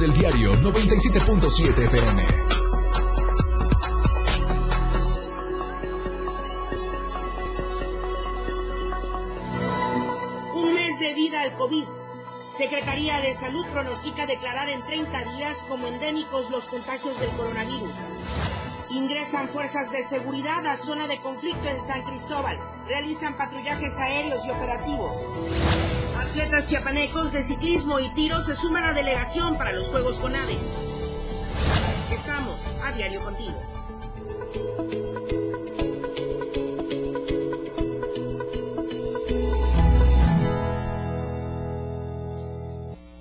del diario 97.7 FM. Un mes de vida al COVID. Secretaría de Salud pronostica declarar en 30 días como endémicos los contagios del coronavirus. Ingresan fuerzas de seguridad a zona de conflicto en San Cristóbal. Realizan patrullajes aéreos y operativos. Atletas chiapanecos de ciclismo y tiro se suman a delegación para los Juegos con AVE. Estamos a diario contigo.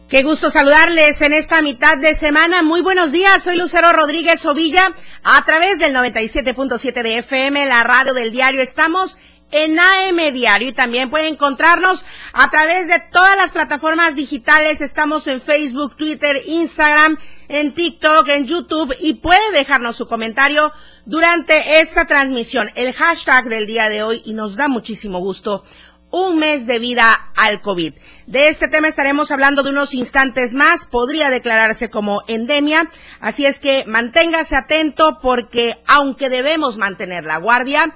Qué gusto saludarles en esta mitad de semana. Muy buenos días, soy Lucero Rodríguez Ovilla a través del 97.7 de FM, la radio del diario. Estamos en AM Diario y también puede encontrarnos a través de todas las plataformas digitales. Estamos en Facebook, Twitter, Instagram, en TikTok, en YouTube y puede dejarnos su comentario durante esta transmisión, el hashtag del día de hoy y nos da muchísimo gusto un mes de vida al COVID. De este tema estaremos hablando de unos instantes más. Podría declararse como endemia. Así es que manténgase atento porque aunque debemos mantener la guardia,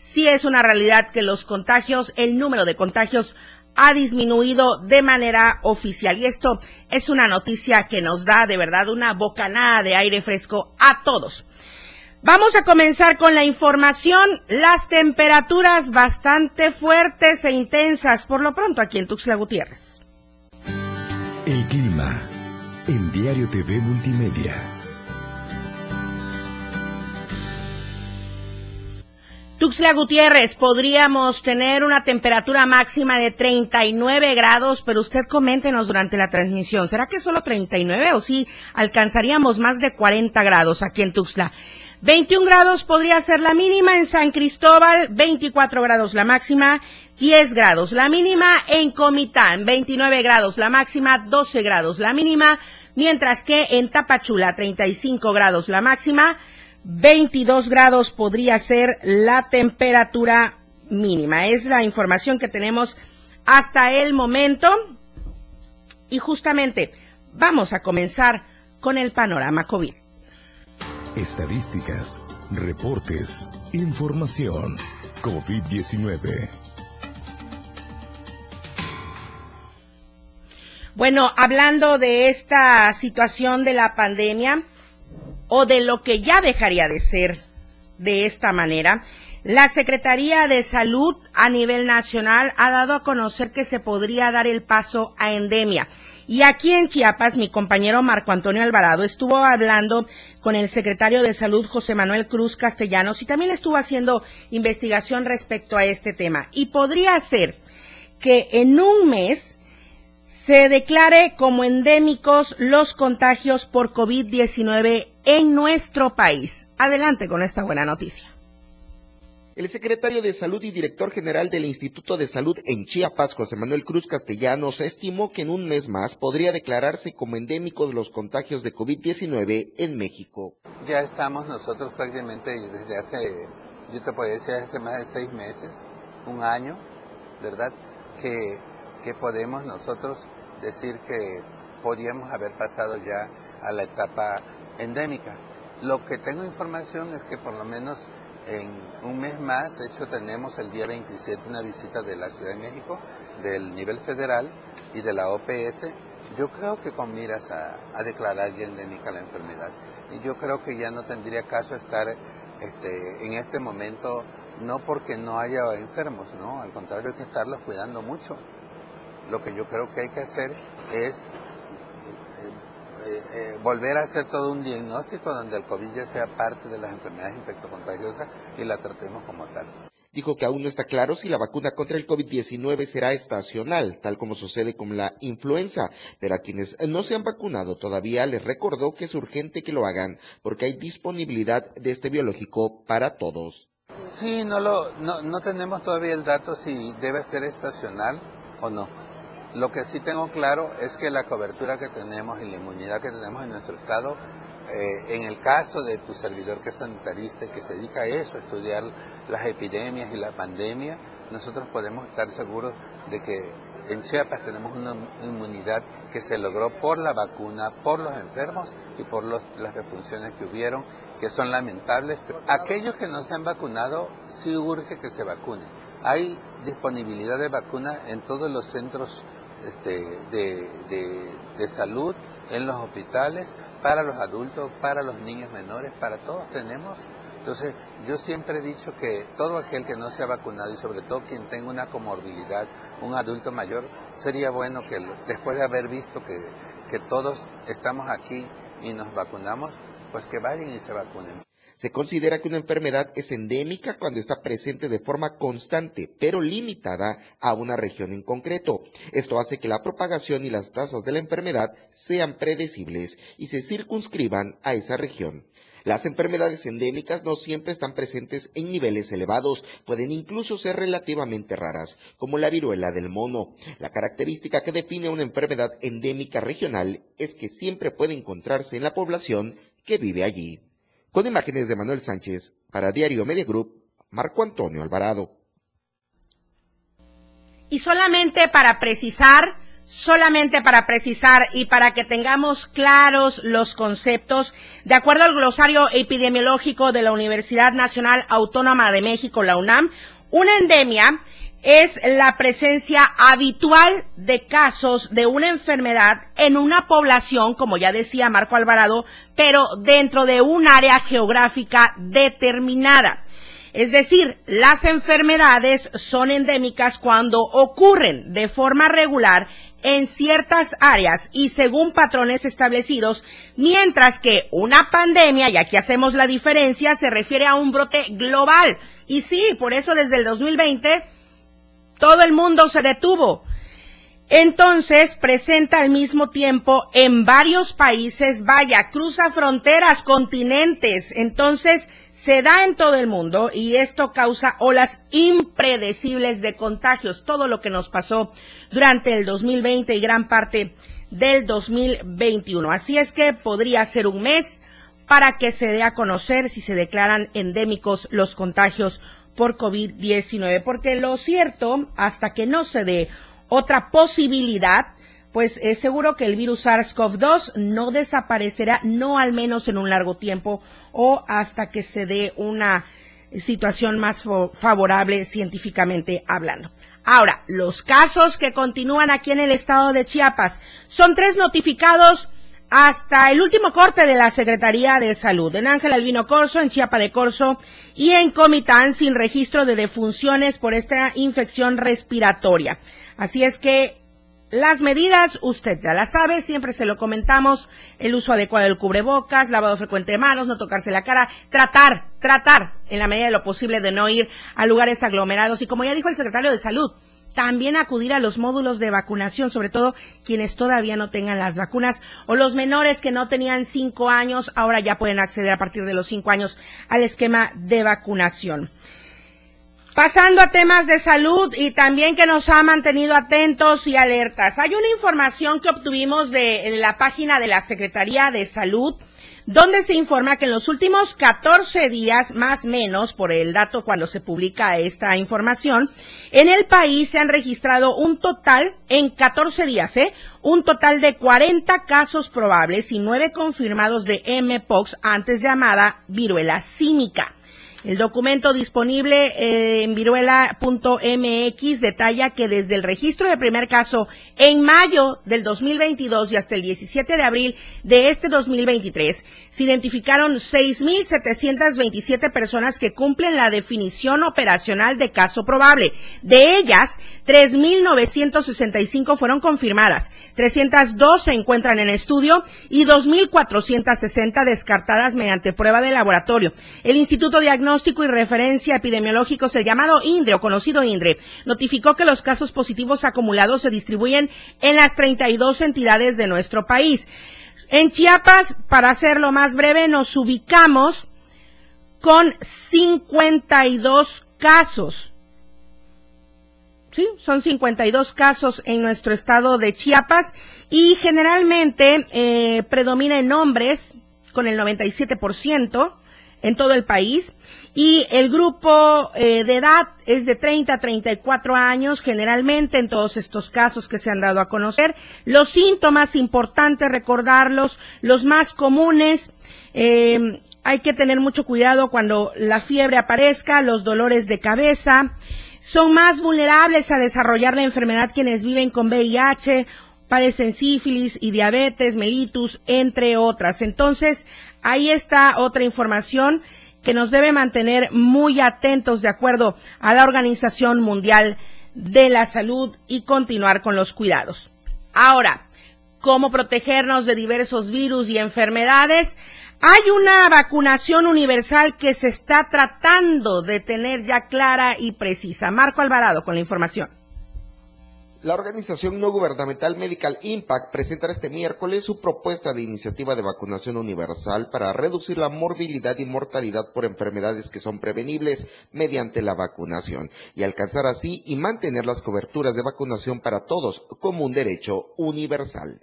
sí es una realidad que los contagios, el número de contagios ha disminuido de manera oficial. Y esto es una noticia que nos da de verdad una bocanada de aire fresco a todos. Vamos a comenzar con la información. Las temperaturas bastante fuertes e intensas, por lo pronto aquí en Tuxtla Gutiérrez. El clima en Diario TV Multimedia. Tuxtla Gutiérrez, podríamos tener una temperatura máxima de 39 grados, pero usted coméntenos durante la transmisión, ¿será que solo 39 o sí alcanzaríamos más de 40 grados aquí en Tuxtla? 21 grados podría ser la mínima en San Cristóbal, 24 grados la máxima, 10 grados la mínima en Comitán, 29 grados la máxima, 12 grados la mínima, mientras que en Tapachula 35 grados la máxima, 22 grados podría ser la temperatura mínima. Es la información que tenemos hasta el momento. Y justamente vamos a comenzar con el panorama COVID. Estadísticas, reportes, información. COVID-19. Bueno, hablando de esta situación de la pandemia o de lo que ya dejaría de ser de esta manera, la Secretaría de Salud a nivel nacional ha dado a conocer que se podría dar el paso a endemia. Y aquí en Chiapas, mi compañero Marco Antonio Alvarado estuvo hablando con el secretario de Salud José Manuel Cruz Castellanos y también estuvo haciendo investigación respecto a este tema. Y podría ser que en un mes se declare como endémicos los contagios por COVID-19 en nuestro país. Adelante con esta buena noticia. El secretario de Salud y director general del Instituto de Salud en Chiapas, José Manuel Cruz Castellanos, estimó que en un mes más podría declararse como endémicos los contagios de COVID-19 en México. Ya estamos nosotros prácticamente desde hace, yo te podría decir, hace más de seis meses, un año, ¿verdad? Que, que podemos nosotros decir que podríamos haber pasado ya a la etapa endémica. Lo que tengo información es que por lo menos en un mes más, de hecho tenemos el día 27 una visita de la Ciudad de México, del nivel federal y de la OPS, yo creo que con miras a, declarar ya endémica la enfermedad. Y yo creo que ya no tendría caso estar este, en este momento, no porque no haya enfermos, no, al contrario hay que estarlos cuidando mucho. Lo que yo creo que hay que hacer es eh, eh, volver a hacer todo un diagnóstico donde el COVID ya sea parte de las enfermedades infectocontagiosas y la tratemos como tal. Dijo que aún no está claro si la vacuna contra el COVID-19 será estacional, tal como sucede con la influenza, pero a quienes no se han vacunado todavía les recordó que es urgente que lo hagan porque hay disponibilidad de este biológico para todos. Sí, no, lo, no, no tenemos todavía el dato si debe ser estacional o no. Lo que sí tengo claro es que la cobertura que tenemos y la inmunidad que tenemos en nuestro estado, eh, en el caso de tu servidor que es sanitarista y que se dedica a eso, a estudiar las epidemias y la pandemia, nosotros podemos estar seguros de que en Chiapas tenemos una inmunidad que se logró por la vacuna, por los enfermos y por las defunciones que hubieron, que son lamentables. Aquellos que no se han vacunado, sí urge que se vacunen. Hay disponibilidad de vacuna en todos los centros este, de salud, en los hospitales, para los adultos, para los niños menores, para todos tenemos entonces, yo siempre he dicho que todo aquel que no se ha vacunado y sobre todo quien tenga una comorbilidad, un adulto mayor, sería bueno que después de haber visto que, que todos estamos aquí y nos vacunamos, pues que vayan y se vacunen. Se considera que una enfermedad es endémica cuando está presente de forma constante, pero limitada a una región en concreto. Esto hace que la propagación y las tasas de la enfermedad sean predecibles y se circunscriban a esa región. Las enfermedades endémicas no siempre están presentes en niveles elevados, pueden incluso ser relativamente raras, como la viruela del mono. La característica que define una enfermedad endémica regional es que siempre puede encontrarse en la población que vive allí. Con imágenes de Manuel Sánchez, para Diario Media Group, Marco Antonio Alvarado. Y solamente para precisar, Solamente para precisar y para que tengamos claros los conceptos, de acuerdo al glosario epidemiológico de la Universidad Nacional Autónoma de México, la UNAM, una endemia es la presencia habitual de casos de una enfermedad en una población, como ya decía Marco Alvarado, pero dentro de un área geográfica determinada. Es decir, las enfermedades son endémicas cuando ocurren de forma regular en ciertas áreas y según patrones establecidos, mientras que una pandemia, y aquí hacemos la diferencia, se refiere a un brote global. Y sí, por eso desde el 2020 todo el mundo se detuvo. Entonces presenta al mismo tiempo en varios países, vaya, cruza fronteras, continentes. Entonces se da en todo el mundo y esto causa olas impredecibles de contagios. Todo lo que nos pasó durante el 2020 y gran parte del 2021. Así es que podría ser un mes para que se dé a conocer si se declaran endémicos los contagios por COVID-19, porque lo cierto, hasta que no se dé otra posibilidad, pues es seguro que el virus SARS-CoV-2 no desaparecerá, no al menos en un largo tiempo o hasta que se dé una situación más favorable científicamente hablando. Ahora, los casos que continúan aquí en el estado de Chiapas son tres notificados hasta el último corte de la Secretaría de Salud, en Ángel Albino Corso, en Chiapa de Corso y en Comitán sin registro de defunciones por esta infección respiratoria. Así es que las medidas, usted ya las sabe, siempre se lo comentamos, el uso adecuado del cubrebocas, lavado frecuente de manos, no tocarse la cara, tratar, tratar en la medida de lo posible de no ir a lugares aglomerados y como ya dijo el secretario de Salud, también acudir a los módulos de vacunación, sobre todo quienes todavía no tengan las vacunas o los menores que no tenían cinco años, ahora ya pueden acceder a partir de los cinco años al esquema de vacunación. Pasando a temas de salud y también que nos ha mantenido atentos y alertas. Hay una información que obtuvimos de la página de la Secretaría de Salud donde se informa que en los últimos 14 días, más menos por el dato cuando se publica esta información, en el país se han registrado un total, en 14 días, ¿eh? Un total de 40 casos probables y 9 confirmados de MPOX, antes llamada viruela símica. El documento disponible eh, en viruela.mx detalla que desde el registro de primer caso en mayo del 2022 y hasta el 17 de abril de este 2023 se identificaron 6.727 personas que cumplen la definición operacional de caso probable. De ellas, 3.965 fueron confirmadas, 302 se encuentran en estudio y 2.460 descartadas mediante prueba de laboratorio. El Instituto Diagnóstico Diagnóstico y Referencia Epidemiológicos, el llamado INDRE o conocido INDRE, notificó que los casos positivos acumulados se distribuyen en las 32 entidades de nuestro país. En Chiapas, para hacerlo más breve, nos ubicamos con 52 casos. Sí, son 52 casos en nuestro estado de Chiapas y generalmente eh, predomina en hombres con el 97%, en todo el país. Y el grupo eh, de edad es de 30 a 34 años, generalmente en todos estos casos que se han dado a conocer. Los síntomas, importantes recordarlos, los más comunes, eh, hay que tener mucho cuidado cuando la fiebre aparezca, los dolores de cabeza. Son más vulnerables a desarrollar la enfermedad quienes viven con VIH, padecen sífilis y diabetes, mellitus, entre otras. Entonces, ahí está otra información que nos debe mantener muy atentos de acuerdo a la Organización Mundial de la Salud y continuar con los cuidados. Ahora, ¿cómo protegernos de diversos virus y enfermedades? Hay una vacunación universal que se está tratando de tener ya clara y precisa. Marco Alvarado con la información. La organización no gubernamental Medical Impact presentará este miércoles su propuesta de iniciativa de vacunación universal para reducir la morbilidad y mortalidad por enfermedades que son prevenibles mediante la vacunación y alcanzar así y mantener las coberturas de vacunación para todos como un derecho universal.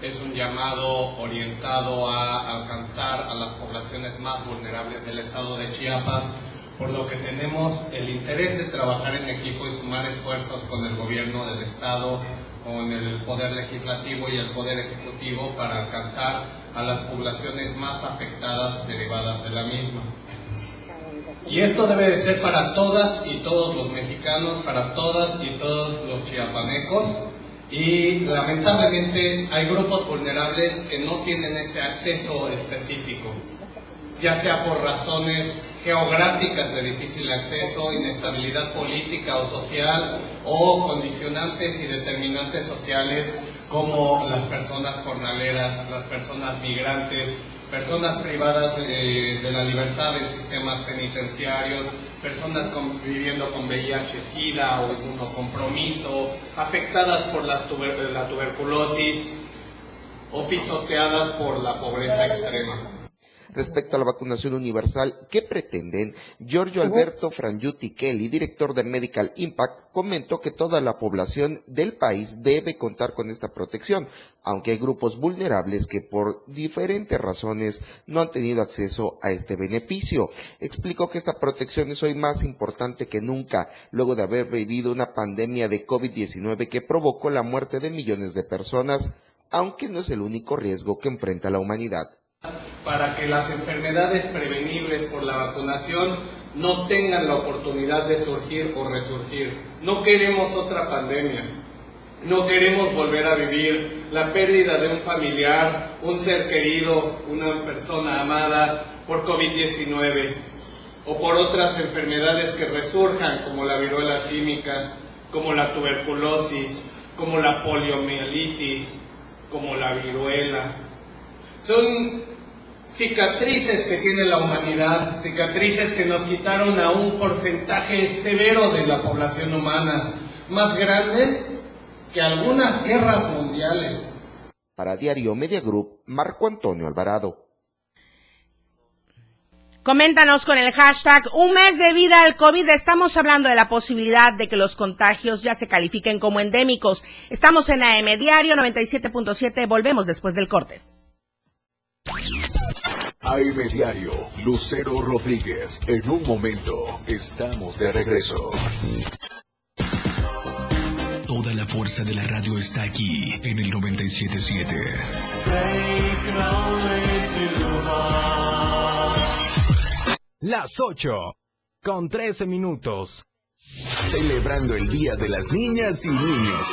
Es un llamado orientado a alcanzar a las poblaciones más vulnerables del estado de Chiapas, por lo que tenemos el interés de trabajar en equipo y sumar esfuerzos con el gobierno del estado, con el poder legislativo y el poder ejecutivo para alcanzar a las poblaciones más afectadas derivadas de la misma. Y esto debe de ser para todas y todos los mexicanos, para todas y todos los chiapanecos, y lamentablemente hay grupos vulnerables que no tienen ese acceso específico, ya sea por razones geográficas de difícil acceso, inestabilidad política o social o condicionantes y determinantes sociales como las personas jornaleras, las personas migrantes, personas privadas eh, de la libertad en sistemas penitenciarios, personas viviendo con VIH, SIDA o compromiso, afectadas por la tuberculosis o pisoteadas por la pobreza extrema respecto a la vacunación universal que pretenden, Giorgio Alberto Frangiuti Kelly, director de Medical Impact, comentó que toda la población del país debe contar con esta protección, aunque hay grupos vulnerables que por diferentes razones no han tenido acceso a este beneficio. Explicó que esta protección es hoy más importante que nunca, luego de haber vivido una pandemia de COVID-19 que provocó la muerte de millones de personas, aunque no es el único riesgo que enfrenta la humanidad para que las enfermedades prevenibles por la vacunación no tengan la oportunidad de surgir o resurgir. No queremos otra pandemia. No queremos volver a vivir la pérdida de un familiar, un ser querido, una persona amada por COVID-19 o por otras enfermedades que resurjan como la viruela símica, como la tuberculosis, como la poliomielitis, como la viruela. Son cicatrices que tiene la humanidad, cicatrices que nos quitaron a un porcentaje severo de la población humana, más grande que algunas guerras mundiales. Para Diario Media Group, Marco Antonio Alvarado. Coméntanos con el hashtag Un mes de vida al COVID. Estamos hablando de la posibilidad de que los contagios ya se califiquen como endémicos. Estamos en AM Diario 97.7. Volvemos después del corte. AM Diario, Lucero Rodríguez. En un momento, estamos de regreso. Toda la fuerza de la radio está aquí en el 977. Las 8 con 13 minutos. Celebrando el Día de las Niñas y Niños.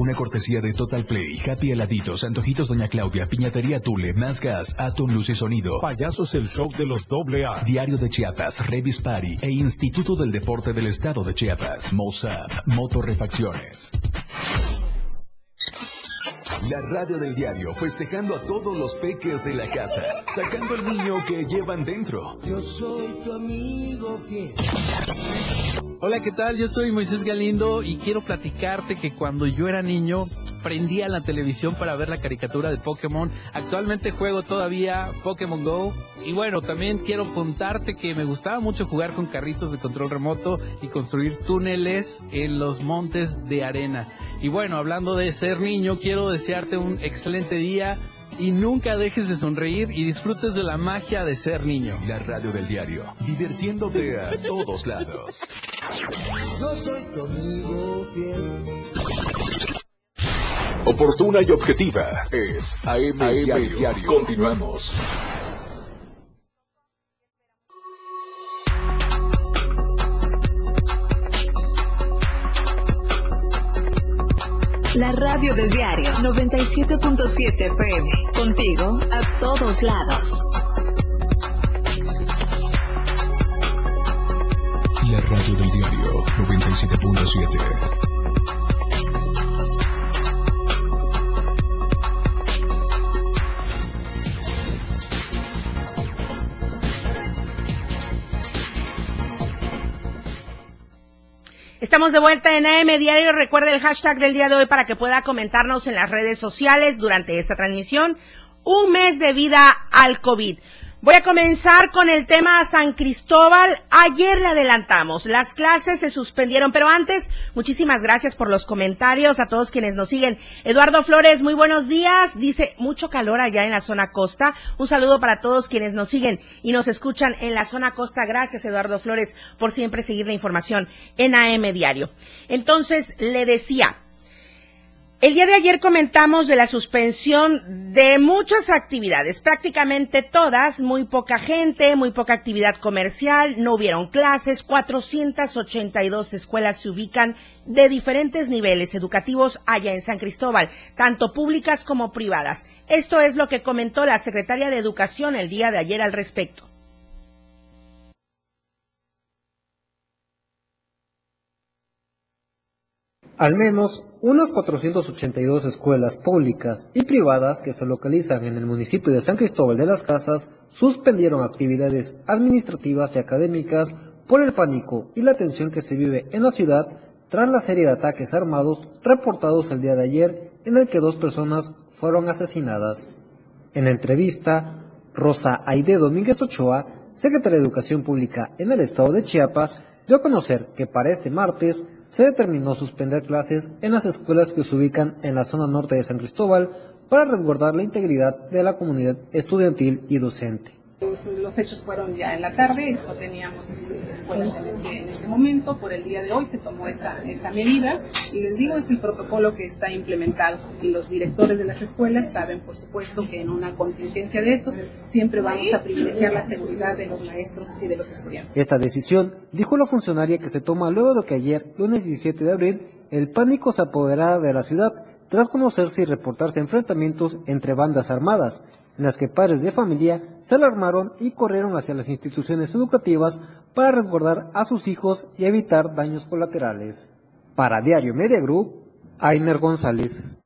Una cortesía de Total Play, Happy Heladitos, Antojitos Doña Claudia, Piñatería Tule, Más Gas, Atom Luz y Sonido. Payasos el show de los doble A. Diario de Chiapas, Revis Party e Instituto del Deporte del Estado de Chiapas. Mozart, Motorrefacciones. La radio del diario, festejando a todos los peques de la casa, sacando el niño que llevan dentro. Yo soy tu amigo fiel. Hola, ¿qué tal? Yo soy Moisés Galindo y quiero platicarte que cuando yo era niño prendía la televisión para ver la caricatura de Pokémon. Actualmente juego todavía Pokémon Go. Y bueno, también quiero contarte que me gustaba mucho jugar con carritos de control remoto y construir túneles en los montes de arena. Y bueno, hablando de ser niño, quiero desearte un excelente día y nunca dejes de sonreír y disfrutes de la magia de ser niño. La radio del diario, divirtiéndote a todos lados. Yo soy tu amigo fiel. Oportuna y objetiva es AM, diario. Continuamos. La radio del diario 97.7 FM. Contigo a todos lados. La radio del diario 97.7. Estamos de vuelta en AM Diario. Recuerde el hashtag del día de hoy para que pueda comentarnos en las redes sociales durante esta transmisión. Un mes de vida al COVID. Voy a comenzar con el tema San Cristóbal. Ayer le adelantamos, las clases se suspendieron, pero antes, muchísimas gracias por los comentarios a todos quienes nos siguen. Eduardo Flores, muy buenos días. Dice, mucho calor allá en la zona costa. Un saludo para todos quienes nos siguen y nos escuchan en la zona costa. Gracias, Eduardo Flores, por siempre seguir la información en AM Diario. Entonces, le decía, el día de ayer comentamos de la suspensión de muchas actividades, prácticamente todas, muy poca gente, muy poca actividad comercial, no hubieron clases, 482 escuelas se ubican de diferentes niveles educativos allá en San Cristóbal, tanto públicas como privadas. Esto es lo que comentó la secretaria de Educación el día de ayer al respecto. Al menos unas 482 escuelas públicas y privadas que se localizan en el municipio de San Cristóbal de las Casas suspendieron actividades administrativas y académicas por el pánico y la tensión que se vive en la ciudad tras la serie de ataques armados reportados el día de ayer en el que dos personas fueron asesinadas. En entrevista, Rosa Aide Domínguez Ochoa, secretaria de Educación Pública en el estado de Chiapas, dio a conocer que para este martes se determinó suspender clases en las escuelas que se ubican en la zona norte de San Cristóbal para resguardar la integridad de la comunidad estudiantil y docente. Los, hechos fueron ya en la tarde, no teníamos escuelas en ese, en ese, momento, por el día de hoy se tomó esa, esa medida y les digo, es el protocolo que está implementado y los directores de las escuelas saben, por supuesto, que en una contingencia de estos siempre vamos a privilegiar la seguridad de los maestros y de los estudiantes. Esta decisión, dijo la funcionaria, que se toma luego de que ayer, lunes 17 de abril, el pánico se apoderara de la ciudad tras conocerse y reportarse enfrentamientos entre bandas armadas en las que padres de familia se alarmaron y corrieron hacia las instituciones educativas para resguardar a sus hijos y evitar daños colaterales. Para Diario Media Group, Ainer González.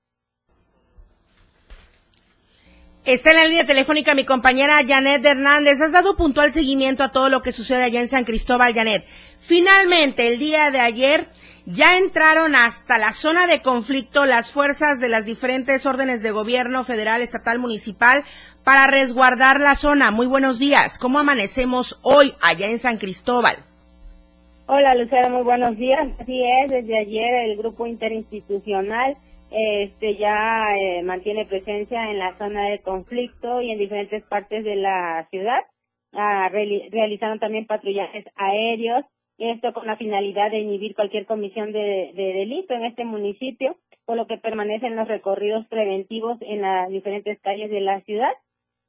Está en la línea telefónica mi compañera Janet Hernández. Has dado puntual seguimiento a todo lo que sucede allá en San Cristóbal, Janet. Finalmente, el día de ayer, ya entraron hasta la zona de conflicto las fuerzas de las diferentes órdenes de gobierno federal, estatal, municipal para resguardar la zona. Muy buenos días. ¿Cómo amanecemos hoy allá en San Cristóbal? Hola Lucero, muy buenos días. Así es, desde ayer el grupo interinstitucional este ya eh, mantiene presencia en la zona de conflicto y en diferentes partes de la ciudad. Ah, realizaron también patrullajes aéreos esto con la finalidad de inhibir cualquier comisión de, delito en este municipio, por lo que permanecen los recorridos preventivos en las diferentes calles de la ciudad.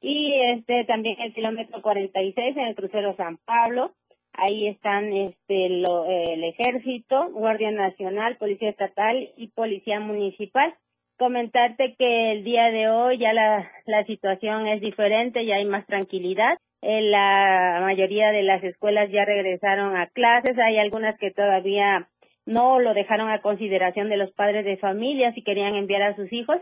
Y este también el kilómetro 46 en el crucero San Pablo, Ahí están este, el ejército, Guardia Nacional, Policía Estatal y Policía Municipal. Comentarte que el día de hoy ya la, la situación es diferente, ya hay más tranquilidad. Eh, la mayoría de las escuelas ya regresaron a clases, hay algunas que todavía no lo dejaron a consideración de los padres de familia si querían enviar a sus hijos,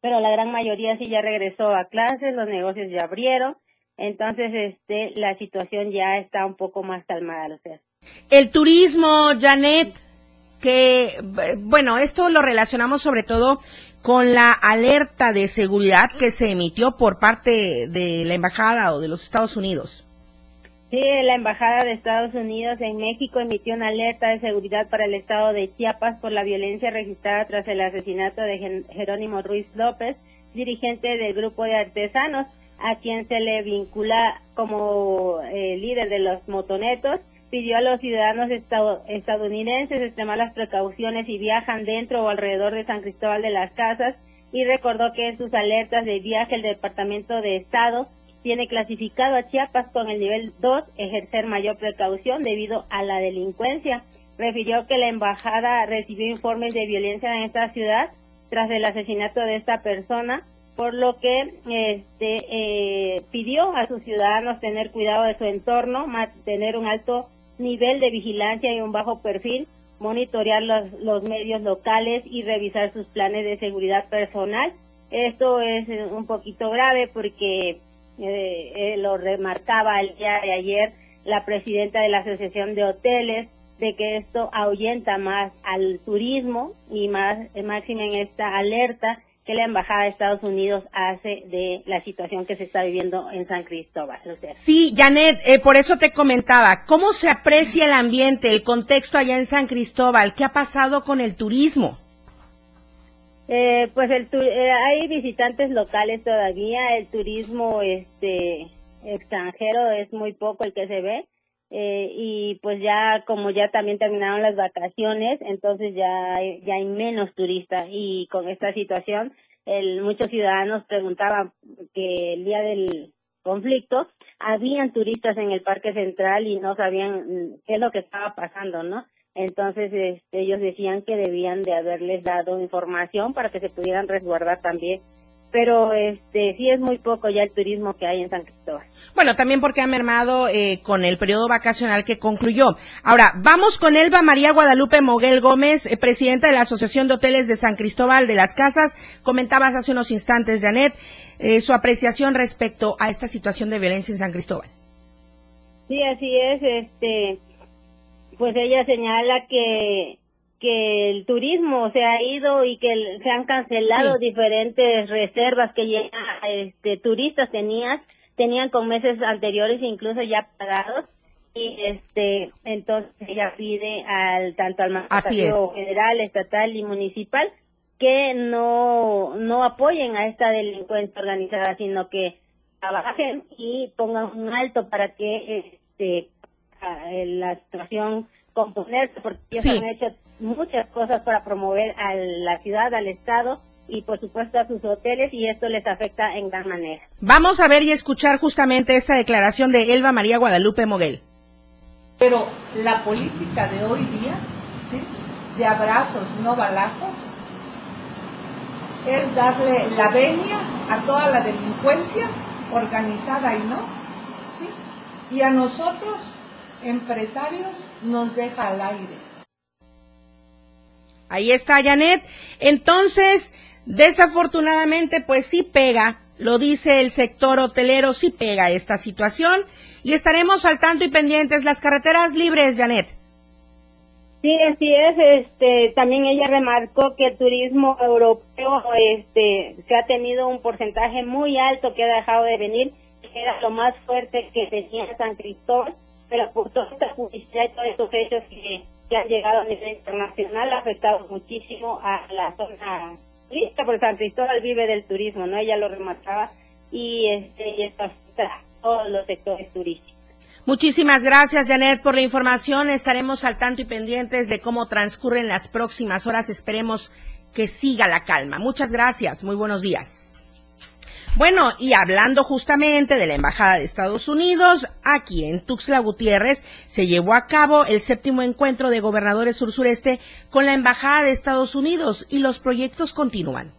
pero la gran mayoría sí ya regresó a clases, los negocios ya abrieron, entonces este la situación ya está un poco más calmada. El turismo, Janet, que bueno, esto lo relacionamos sobre todo con la alerta de seguridad que se emitió por parte de la embajada o de los Estados Unidos. Sí, la Embajada de Estados Unidos en México emitió una alerta de seguridad para el estado de Chiapas por la violencia registrada tras el asesinato de Jerónimo Ruiz López, dirigente del grupo de artesanos, a quien se le vincula como eh, líder de los motonetos. Pidió a los ciudadanos estadounidenses extremar las precauciones si viajan dentro o alrededor de San Cristóbal de las Casas y recordó que en sus alertas de viaje el Departamento de Estado tiene clasificado a Chiapas con el nivel 2, ejercer mayor precaución debido a la delincuencia. Refirió que la embajada recibió informes de violencia en esta ciudad tras el asesinato de esta persona, por lo que este, eh, pidió a sus ciudadanos tener cuidado de su entorno, mantener un alto nivel de vigilancia y un bajo perfil, monitorear los, los medios locales y revisar sus planes de seguridad personal. Esto es un poquito grave porque eh, eh, lo remarcaba el día de ayer la presidenta de la Asociación de Hoteles, de que esto ahuyenta más al turismo y más eh, máxima en esta alerta que la Embajada de Estados Unidos hace de la situación que se está viviendo en San Cristóbal. Sí, Janet, eh, por eso te comentaba, ¿cómo se aprecia el ambiente, el contexto allá en San Cristóbal? ¿Qué ha pasado con el turismo? Eh, pues el eh, hay visitantes locales todavía, el turismo este extranjero es muy poco el que se ve eh, y pues ya como ya también terminaron las vacaciones, entonces ya ya hay menos turistas y con esta situación el, muchos ciudadanos preguntaban que el día del conflicto habían turistas en el Parque Central y no sabían qué es lo que estaba pasando, ¿no? Entonces este, ellos decían que debían de haberles dado información para que se pudieran resguardar también. Pero este sí es muy poco ya el turismo que hay en San Cristóbal. Bueno, también porque ha mermado eh, con el periodo vacacional que concluyó. Ahora, vamos con Elba María Guadalupe Moguel Gómez, eh, presidenta de la Asociación de Hoteles de San Cristóbal de las Casas. Comentabas hace unos instantes, Janet, eh, su apreciación respecto a esta situación de violencia en San Cristóbal. Sí, así es. Este, pues ella señala que que el turismo se ha ido y que se han cancelado diferentes reservas que ya este, turistas tenían tenían con meses anteriores incluso ya pagados. Y este entonces ella pide al tanto al mandatario federal estatal y municipal que no no apoyen a esta delincuencia organizada sino que trabajen y pongan un alto para que este la situación componerse, porque ellos han hecho muchas cosas para promover a la ciudad, al Estado y por supuesto a sus hoteles y esto les afecta en gran manera. Vamos a ver y escuchar justamente esta declaración de Elba María Guadalupe Moguel. Pero la política de hoy día, ¿sí? de abrazos, no balazos, es darle la venia a toda la delincuencia, organizada y no, ¿sí? y a nosotros empresarios nos deja al aire. Ahí está Janet. Entonces, desafortunadamente, pues sí pega, lo dice el sector hotelero, sí pega esta situación y estaremos al tanto y pendientes. Las carreteras libres, Janet. Sí, así es. Este, también ella remarcó que el turismo europeo, este, se ha tenido un porcentaje muy alto que ha dejado de venir, que era lo más fuerte que tenía San Cristóbal pero por toda esta publicidad y todos estos hechos que, han llegado a nivel internacional ha afectado muchísimo a la zona turística, porque San Cristóbal vive del turismo, ¿no? Ella lo remarcaba y, este, y esto afecta a todos los sectores turísticos. Muchísimas gracias, Janet, por la información. Estaremos al tanto y pendientes de cómo transcurren las próximas horas. Esperemos que siga la calma. Muchas gracias. Muy buenos días. Bueno, y hablando justamente de la Embajada de Estados Unidos, aquí en Tuxtla Gutiérrez se llevó a cabo el séptimo encuentro de gobernadores sur-sureste con la Embajada de Estados Unidos y los proyectos continúan.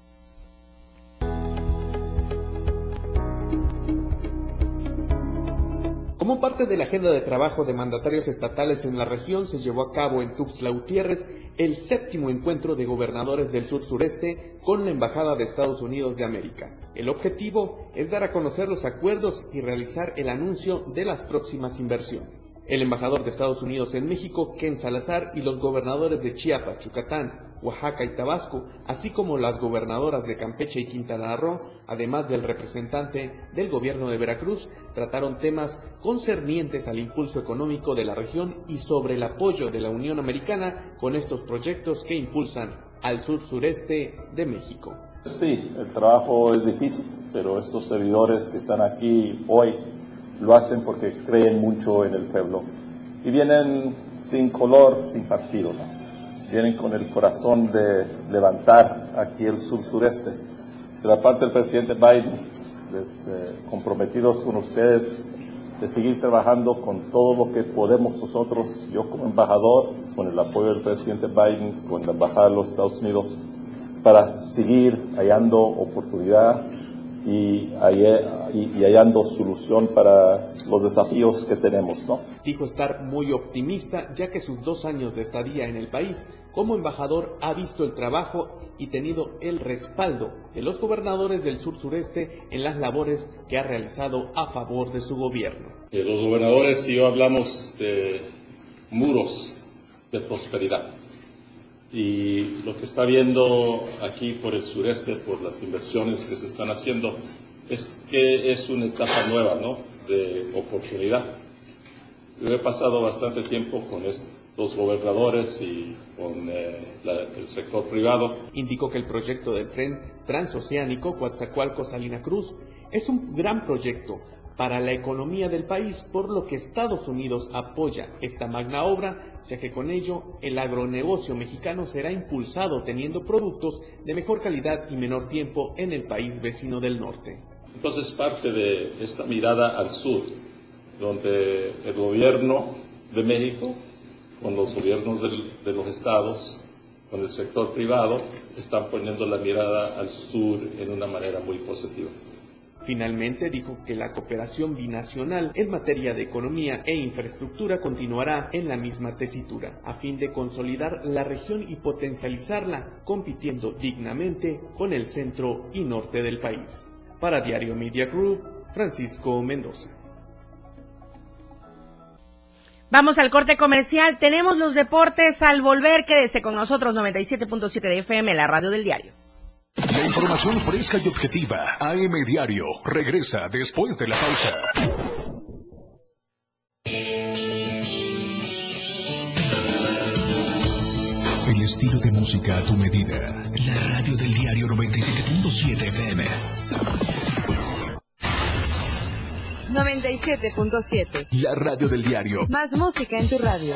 Como parte de la agenda de trabajo de mandatarios estatales en la región, se llevó a cabo en Tuxtla Gutiérrez el séptimo encuentro de gobernadores del sur-sureste con la Embajada de Estados Unidos de América. El objetivo es dar a conocer los acuerdos y realizar el anuncio de las próximas inversiones. El embajador de Estados Unidos en México, Ken Salazar, y los gobernadores de Chiapas, Yucatán, Oaxaca y Tabasco, así como las gobernadoras de Campeche y Quintana Roo, además del representante del gobierno de Veracruz, trataron temas concernientes al impulso económico de la región y sobre el apoyo de la Unión Americana con estos proyectos que impulsan al sur-sureste de México. Sí, el trabajo es difícil, pero estos servidores que están aquí hoy lo hacen porque creen mucho en el pueblo y vienen sin color, sin partido. ¿no? vienen con el corazón de levantar aquí el sur-sureste. De la parte del presidente Biden, les, eh, comprometidos con ustedes de seguir trabajando con todo lo que podemos nosotros, yo como embajador, con el apoyo del presidente Biden, con la embajada de los Estados Unidos, para seguir hallando oportunidad y, y, hallando solución para los desafíos que tenemos. ¿no? Dijo estar muy optimista ya que sus dos años de estadía en el país como embajador ha visto el trabajo y tenido el respaldo de los gobernadores del sur sureste en las labores que ha realizado a favor de su gobierno. Los gobernadores y yo hablamos de muros de prosperidad y lo que está viendo aquí por el sureste, por las inversiones que se están haciendo, es que es una etapa nueva, ¿no? De oportunidad. Yo he pasado bastante tiempo con estos gobernadores y con eh, el sector privado. Indicó que el proyecto del tren transoceánico Coatzacoalcos-Salina Cruz es un gran proyecto para la economía del país, por lo que Estados Unidos apoya esta magna obra, ya que con ello el agronegocio mexicano será impulsado teniendo productos de mejor calidad y menor tiempo en el país vecino del norte. Entonces parte de esta mirada al sur, donde el gobierno de México, con los gobiernos de los estados, con el sector privado, están poniendo la mirada al sur en una manera muy positiva. Finalmente dijo que la cooperación binacional en materia de economía e infraestructura continuará en la misma tesitura, a fin de consolidar la región y potencializarla, compitiendo dignamente con el centro y norte del país. Para Diario Media Group, Francisco Mendoza. Vamos al corte comercial. Tenemos los deportes al volver. Quédese con nosotros 97.7 de FM, la radio del diario. La información fresca y objetiva. AM Diario. Regresa después de la pausa. El estilo de música a tu medida. La radio del diario 97.7 FM. 97.7. La radio del diario. Más música en tu radio.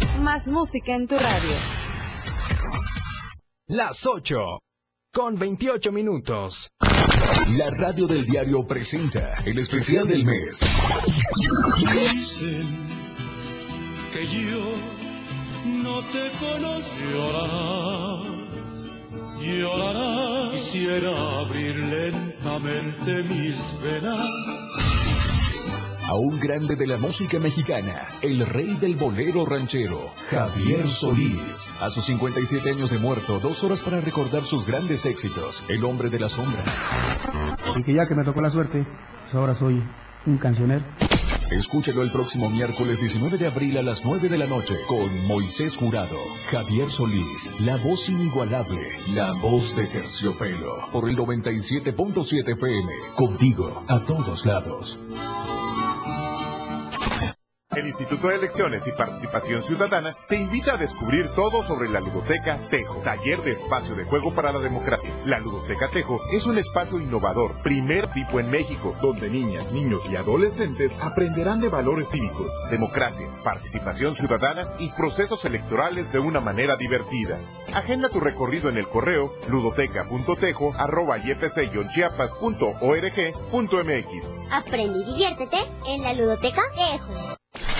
Más música en tu radio. Las 8 con 28 minutos. La radio del diario presenta el especial del mes. Dicen que yo no te conocí. Llorarás, llorarás. Quisiera abrir lentamente mis venas a un grande de la música mexicana, el rey del bolero ranchero, Javier Solís. A sus 57 años de muerto, dos horas para recordar sus grandes éxitos, El hombre de las sombras. Y que ya que me tocó la suerte, pues ahora soy un cancionero. Escúchelo el próximo miércoles 19 de abril a las 9 de la noche con Moisés Jurado, Javier Solís, la voz inigualable, la voz de terciopelo, por el 97.7 FM, contigo a todos lados. El Instituto de Elecciones y Participación Ciudadana te invita a descubrir todo sobre la Ludoteca Tejo, taller de espacio de juego para la democracia. La Ludoteca Tejo es un espacio innovador, primer tipo en México, donde niñas, niños y adolescentes aprenderán de valores cívicos, democracia, participación ciudadana y procesos electorales de una manera divertida. Agenda tu recorrido en el correo ludoteca.tejo.chiapas.org.mx. Aprende y diviértete en la Ludoteca Tejo.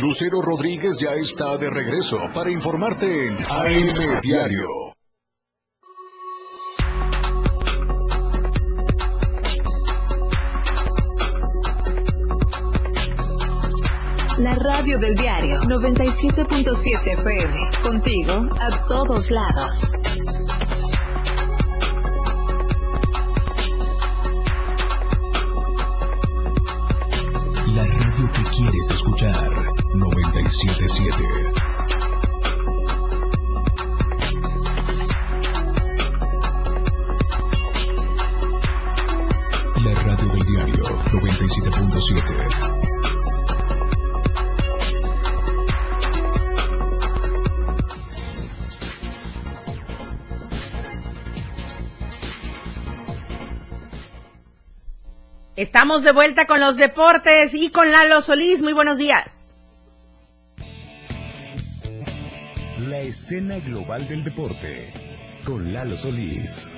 Lucero Rodríguez ya está de regreso para informarte en AM Diario. La radio del diario 97.7 FM. Contigo a todos lados. La radio que quieres escuchar. 977. La radio del diario 97.7. Estamos de vuelta con los deportes y con Lalo Solís. Muy buenos días. Escena global del deporte con Lalo Solís.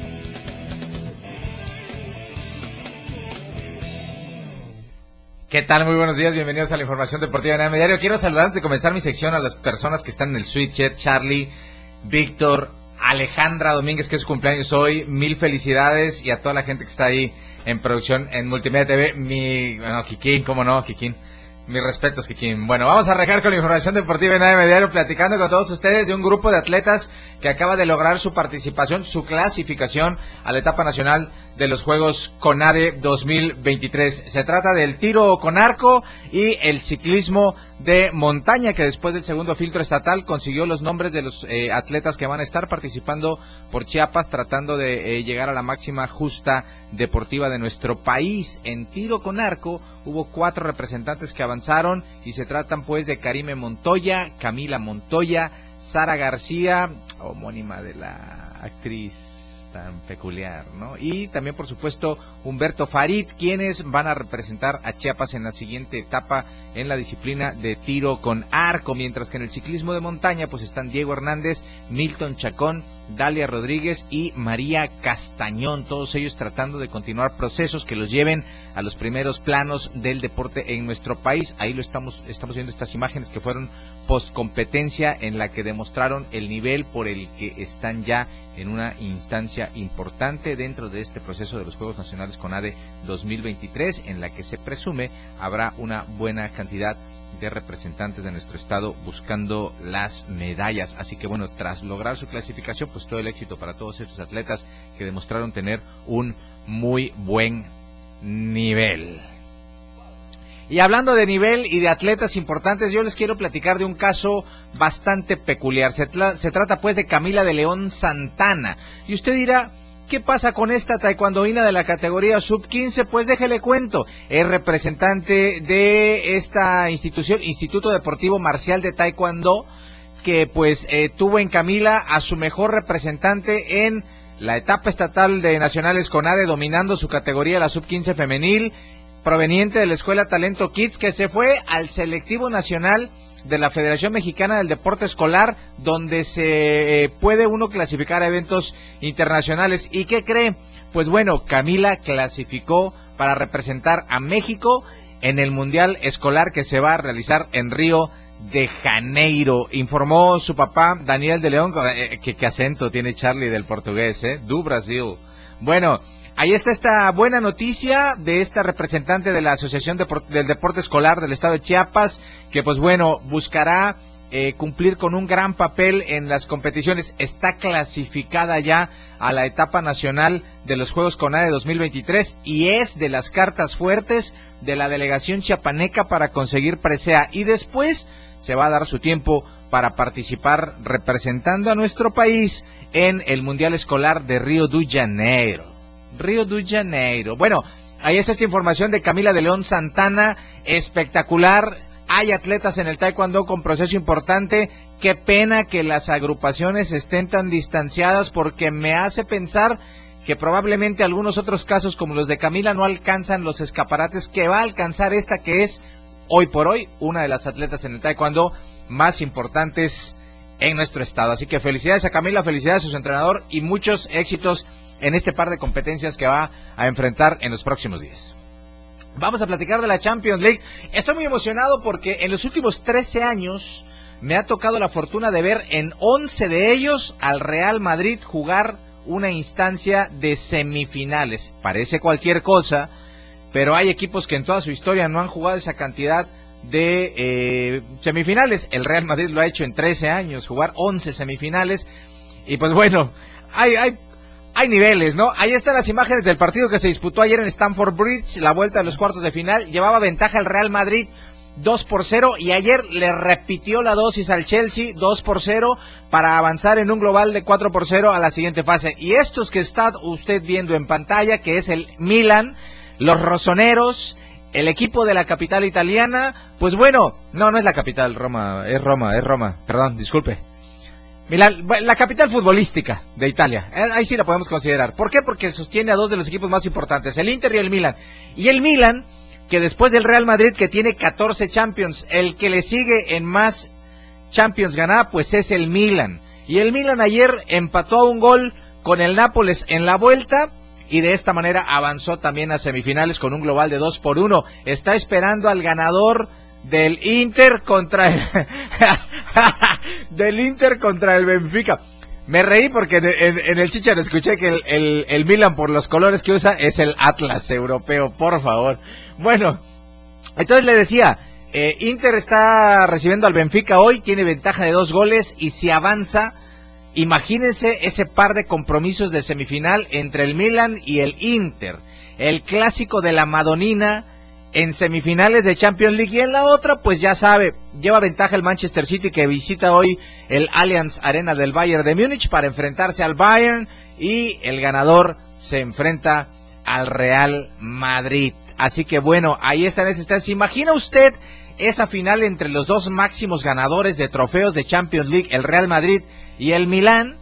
¿Qué tal? Muy buenos días, bienvenidos a la información deportiva de Diario. Quiero saludar antes de comenzar mi sección a las personas que están en el Sweet Chat, Charlie, Víctor, Alejandra Domínguez, que es su cumpleaños hoy. Mil felicidades y a toda la gente que está ahí en producción en Multimedia TV. Mi, bueno, Kikín, cómo no, Kikín. Mis respetos, Kikín. Bueno, vamos a arrancar con la información deportiva en AM Diario, platicando con todos ustedes de un grupo de atletas que acaba de lograr su participación, su clasificación a la etapa nacional de los Juegos CONADE 2023. Se trata del tiro con arco y el ciclismo de montaña, que después del segundo filtro estatal consiguió los nombres de los eh, atletas que van a estar participando por Chiapas, tratando de eh, llegar a la máxima justa deportiva de nuestro país. En tiro con arco hubo cuatro representantes que avanzaron y se tratan pues de Karime Montoya, Camila Montoya, Sara García, homónima de la actriz tan peculiar, ¿no? Y también, por supuesto, Humberto Farid, quienes van a representar a Chiapas en la siguiente etapa en la disciplina de tiro con arco, mientras que en el ciclismo de montaña, pues están Diego Hernández, Milton Chacón, Dalia Rodríguez y María Castañón, todos ellos tratando de continuar procesos que los lleven a los primeros planos del deporte en nuestro país. Ahí lo estamos, estamos viendo estas imágenes que fueron post competencia en la que demostraron el nivel por el que están ya en una instancia importante dentro de este proceso de los Juegos Nacionales CONADE 2023, en la que se presume habrá una buena cantidad de representantes de nuestro estado buscando las medallas. Así que bueno, tras lograr su clasificación, pues todo el éxito para todos estos atletas que demostraron tener un muy buen nivel. Y hablando de nivel y de atletas importantes, yo les quiero platicar de un caso bastante peculiar. Se, se trata pues de Camila de León Santana. Y usted dirá, ¿Qué pasa con esta taekwondoína de la categoría sub-15? Pues déjele cuento. Es representante de esta institución, Instituto Deportivo Marcial de Taekwondo, que pues eh, tuvo en Camila a su mejor representante en la etapa estatal de Nacionales CONADE, dominando su categoría, la sub-15 femenil, proveniente de la Escuela Talento Kids, que se fue al selectivo nacional de la Federación Mexicana del Deporte Escolar, donde se eh, puede uno clasificar a eventos internacionales. ¿Y qué cree? Pues bueno, Camila clasificó para representar a México en el Mundial Escolar que se va a realizar en Río de Janeiro. Informó su papá, Daniel de León, eh, que, acento tiene Charlie del portugués, ¿eh? Du Brasil. Bueno, ahí está esta buena noticia de esta representante de la Asociación del Deporte Escolar del Estado de Chiapas, que pues bueno, buscará eh, cumplir con un gran papel en las competiciones. Está clasificada ya a la etapa nacional de los Juegos CONADE 2023 y es de las cartas fuertes de la delegación chiapaneca para conseguir presea y después se va a dar su tiempo para participar representando a nuestro país en el Mundial Escolar de Río de Janeiro. Río de Janeiro. Bueno, ahí está esta información de Camila de León Santana, espectacular. Hay atletas en el taekwondo con proceso importante. Qué pena que las agrupaciones estén tan distanciadas porque me hace pensar que probablemente algunos otros casos como los de Camila no alcanzan los escaparates que va a alcanzar esta que es hoy por hoy una de las atletas en el taekwondo más importantes en nuestro estado. Así que felicidades a Camila, felicidades a su entrenador y muchos éxitos en este par de competencias que va a enfrentar en los próximos días. Vamos a platicar de la Champions League. Estoy muy emocionado porque en los últimos 13 años me ha tocado la fortuna de ver en 11 de ellos al Real Madrid jugar una instancia de semifinales. Parece cualquier cosa, pero hay equipos que en toda su historia no han jugado esa cantidad de eh, semifinales. El Real Madrid lo ha hecho en 13 años, jugar 11 semifinales. Y pues bueno, hay, hay, hay niveles, ¿no? Ahí están las imágenes del partido que se disputó ayer en Stamford Bridge, la vuelta de los cuartos de final. Llevaba ventaja el Real Madrid 2 por 0 y ayer le repitió la dosis al Chelsea 2 por 0 para avanzar en un global de 4 por 0 a la siguiente fase. Y estos que está usted viendo en pantalla, que es el Milan, los rosoneros, el equipo de la capital italiana, pues bueno, no, no es la capital, Roma, es Roma, es Roma, perdón, disculpe. Milán, la capital futbolística de Italia, eh, ahí sí la podemos considerar. ¿Por qué? Porque sostiene a dos de los equipos más importantes, el Inter y el Milan. Y el Milan, que después del Real Madrid, que tiene 14 Champions, el que le sigue en más Champions ganada, pues es el Milan. Y el Milan ayer empató a un gol con el Nápoles en la vuelta y de esta manera avanzó también a semifinales con un global de 2 por 1. Está esperando al ganador del Inter contra el del Inter contra el Benfica. Me reí porque en, el Chichar escuché que el, el, Milan por los colores que usa es el Atlas europeo, por favor. Bueno, entonces le decía, eh, Inter está recibiendo al Benfica hoy, tiene ventaja de dos goles y si avanza Imagínense ese par de compromisos de semifinal entre el Milan y el Inter. El clásico de la Madonina en semifinales de Champions League y en la otra, pues ya sabe, lleva ventaja el Manchester City que visita hoy el Allianz Arena del Bayern de Múnich para enfrentarse al Bayern y el ganador se enfrenta al Real Madrid. Así que bueno, ahí están esas. ¿Se imagina usted esa final entre los dos máximos ganadores de trofeos de Champions League, el Real Madrid y el Milán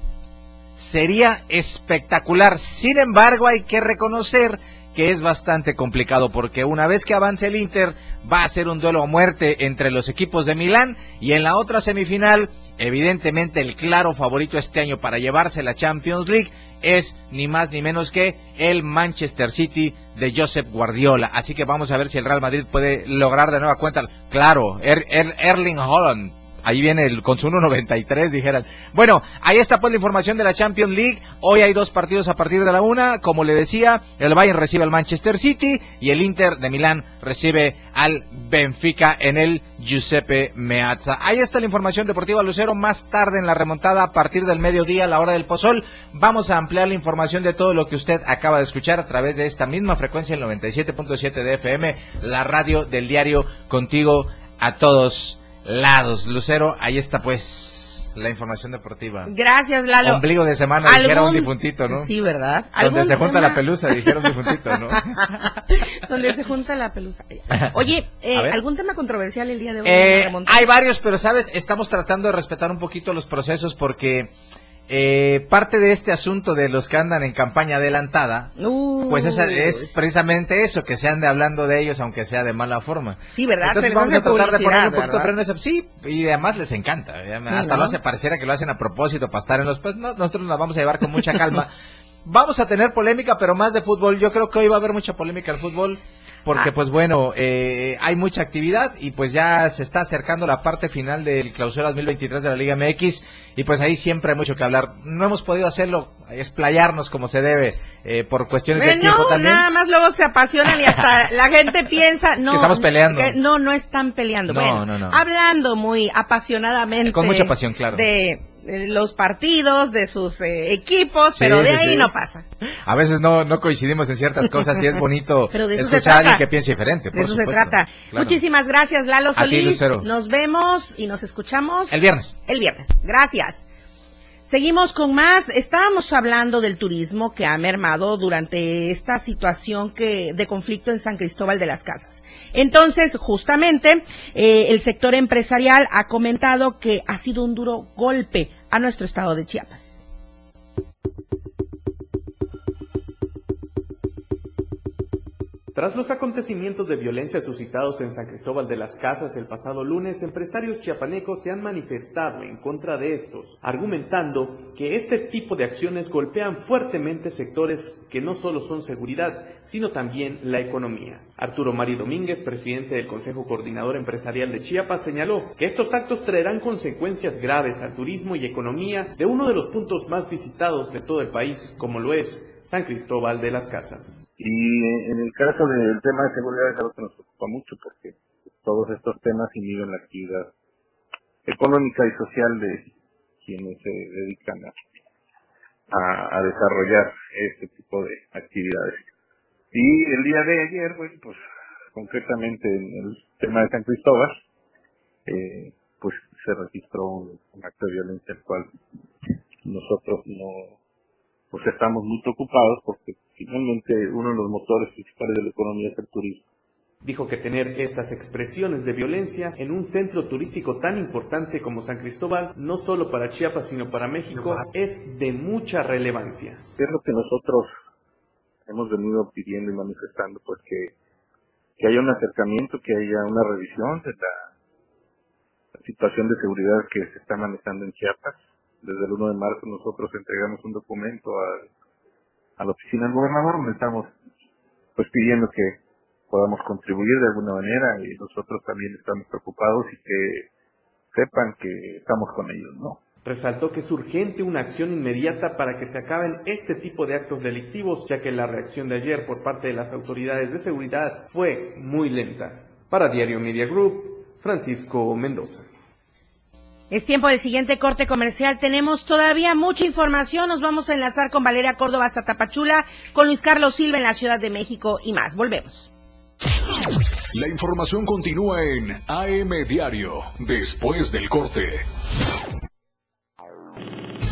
sería espectacular. Sin embargo, hay que reconocer que es bastante complicado porque una vez que avance el Inter va a ser un duelo a muerte entre los equipos de Milán y en la otra semifinal, evidentemente el claro favorito este año para llevarse la Champions League es ni más ni menos que el Manchester City de Joseph Guardiola. Así que vamos a ver si el Real Madrid puede lograr de nueva cuenta. Claro, er, er, Erling Holland Ahí viene el, con su 1.93, dijeran. Bueno, ahí está pues la información de la Champions League. Hoy hay dos partidos a partir de la una. Como le decía, el Bayern recibe al Manchester City y el Inter de Milán recibe al Benfica en el Giuseppe Meazza. Ahí está la información deportiva Lucero. Más tarde en la remontada a partir del mediodía a la hora del pozol. Vamos a ampliar la información de todo lo que usted acaba de escuchar a través de esta misma frecuencia, el 97.7 de FM, la radio del diario contigo a todos lados. Lucero, ahí está pues la información deportiva. Gracias, Lalo. Ombligo de semana, dijera un difuntito, ¿no? Sí, ¿verdad? Donde se junta la pelusa, dijeron difuntito, ¿no? Donde se junta la pelusa. Oye, eh, ¿algún tema controversial el día de hoy? Eh, hay varios, pero sabes, estamos tratando de respetar un poquito los procesos porque eh, parte de este asunto de los que andan en campaña adelantada, pues es, precisamente eso, que se ande hablando de ellos, aunque sea de mala forma. Sí, ¿verdad? Entonces vamos a tratar de poner un poquito freno Sí, y además les encanta. hasta lo hace pareciera que lo hacen a propósito para estar en los... Pues nosotros nos vamos a llevar con mucha calma. vamos a tener polémica, pero más de fútbol. Yo creo que hoy va a haber mucha polémica el fútbol. Porque Ah. pues bueno, eh, hay mucha actividad y pues ya se está acercando la parte final del clausura 2023 de la Liga MX y pues ahí siempre hay mucho que hablar. No hemos podido hacerlo, explayarnos como se debe eh, por cuestiones de Bueno, tiempo también. nada más luego se apasionan y hasta la gente piensa, no, Que estamos peleando. que no, no están peleando. No, bueno, no, no. hablando muy apasionadamente. Con mucha pasión, claro. De los partidos, de sus eh, equipos, Sí, pero de sí, ahí sí. no pasa. A veces no, no coincidimos en ciertas cosas y es bonito Pero de eso se escuchar a alguien que piense diferente. De eso se trata. Claro. Muchísimas gracias, Lalo ti, Solís. Nos vemos y nos escuchamos El viernes. el viernes. Gracias. Seguimos con más. Estábamos hablando del turismo que ha mermado durante esta situación que de conflicto en San Cristóbal de las Casas. Entonces, justamente, eh, el sector empresarial ha comentado que ha sido un duro golpe a nuestro estado de Chiapas. Tras los acontecimientos de violencia suscitados en San Cristóbal de las Casas el pasado lunes, empresarios chiapanecos se han manifestado en contra de estos, argumentando que este tipo de acciones golpean fuertemente sectores que no solo son seguridad, sino también la economía. Arturo Mari Domínguez, presidente del Consejo Coordinador Empresarial de Chiapas, señaló que estos actos traerán consecuencias graves al turismo y economía de uno de los puntos más visitados de todo el país, como lo es San Cristóbal de las Casas. Y en el caso del tema de seguridad es algo que nos preocupa mucho porque todos estos temas inhiben la actividad económica y social de quienes se dedican a desarrollar este tipo de actividades. Y el día de ayer, pues, pues concretamente en el tema de San Cristóbal, eh, pues se registró un, un acto de violencia el cual nosotros no pues estamos muy preocupados porque finalmente uno de los motores principales de la economía es el turismo. Dijo que tener estas expresiones de violencia en un centro turístico tan importante como San Cristóbal, no solo para Chiapas sino para México, es de mucha relevancia. Es lo que nosotros hemos venido pidiendo y manifestando, pues que, que haya un acercamiento, que haya una revisión de la, la situación de seguridad que se está manejando en Chiapas. Desde el 1 de marzo nosotros entregamos un documento a, a la oficina del gobernador donde estamos pues pidiendo que podamos contribuir de alguna manera y nosotros también estamos preocupados y que sepan que estamos con ellos, ¿no? Resaltó que es urgente una acción inmediata para que se acaben este tipo de actos delictivos, ya que la reacción de ayer por parte de las autoridades de seguridad fue muy lenta. Para Diario Media Group, Francisco Mendoza. Es tiempo del siguiente corte comercial. Tenemos todavía mucha información. Nos vamos a enlazar con Valeria Córdoba hasta Tapachula, con Luis Carlos Silva en la Ciudad de México y más. Volvemos. La información continúa en AM Diario, después del corte.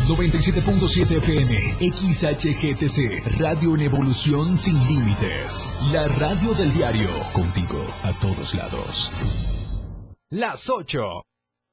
97.7 FM, XHGTC, Radio en Evolución Sin Límites. La radio del diario, contigo a todos lados. Las 8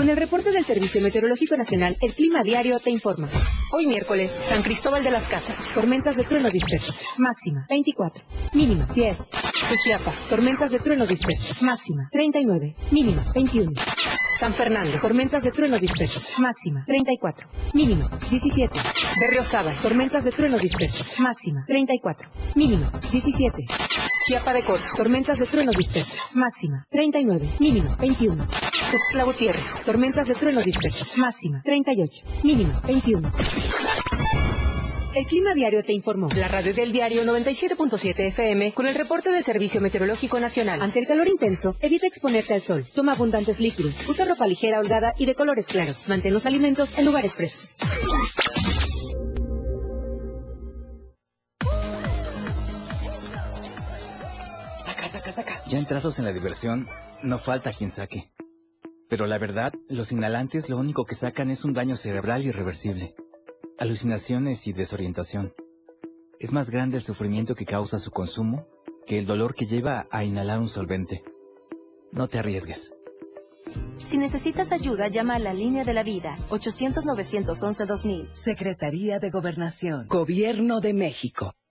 Con el reporte del Servicio Meteorológico Nacional, el Clima Diario te informa. Hoy miércoles, San Cristóbal de las Casas, tormentas de trueno dispersos, máxima 24, mínima 10. Suchiapa, tormentas de trueno dispersos, máxima 39, mínima 21. San Fernando, tormentas de trueno dispersos, máxima 34, mínima 17. Berriosaba, tormentas de trueno dispersos, máxima 34, mínima 17. Chiapa de Corzo, tormentas de trueno dispersos, máxima 39, mínima 21. Tuxtla Gutiérrez, tormentas de trueno dispersos, máxima 38, mínima 21. El Clima Diario te informó. La radio del diario 97.7 FM con el reporte del Servicio Meteorológico Nacional. Ante el calor intenso, evita exponerte al sol. Toma abundantes líquidos. Usa ropa ligera, holgada y de colores claros. Mantén los alimentos en lugares frescos. Saca, saca, saca. Ya entrados en la diversión, no falta quien saque. Pero la verdad, los inhalantes lo único que sacan es un daño cerebral irreversible, alucinaciones y desorientación. Es más grande el sufrimiento que causa su consumo que el dolor que lleva a inhalar un solvente. No te arriesgues. Si necesitas ayuda, llama a la línea de la vida, 800-911-2000. Secretaría de Gobernación, Gobierno de México.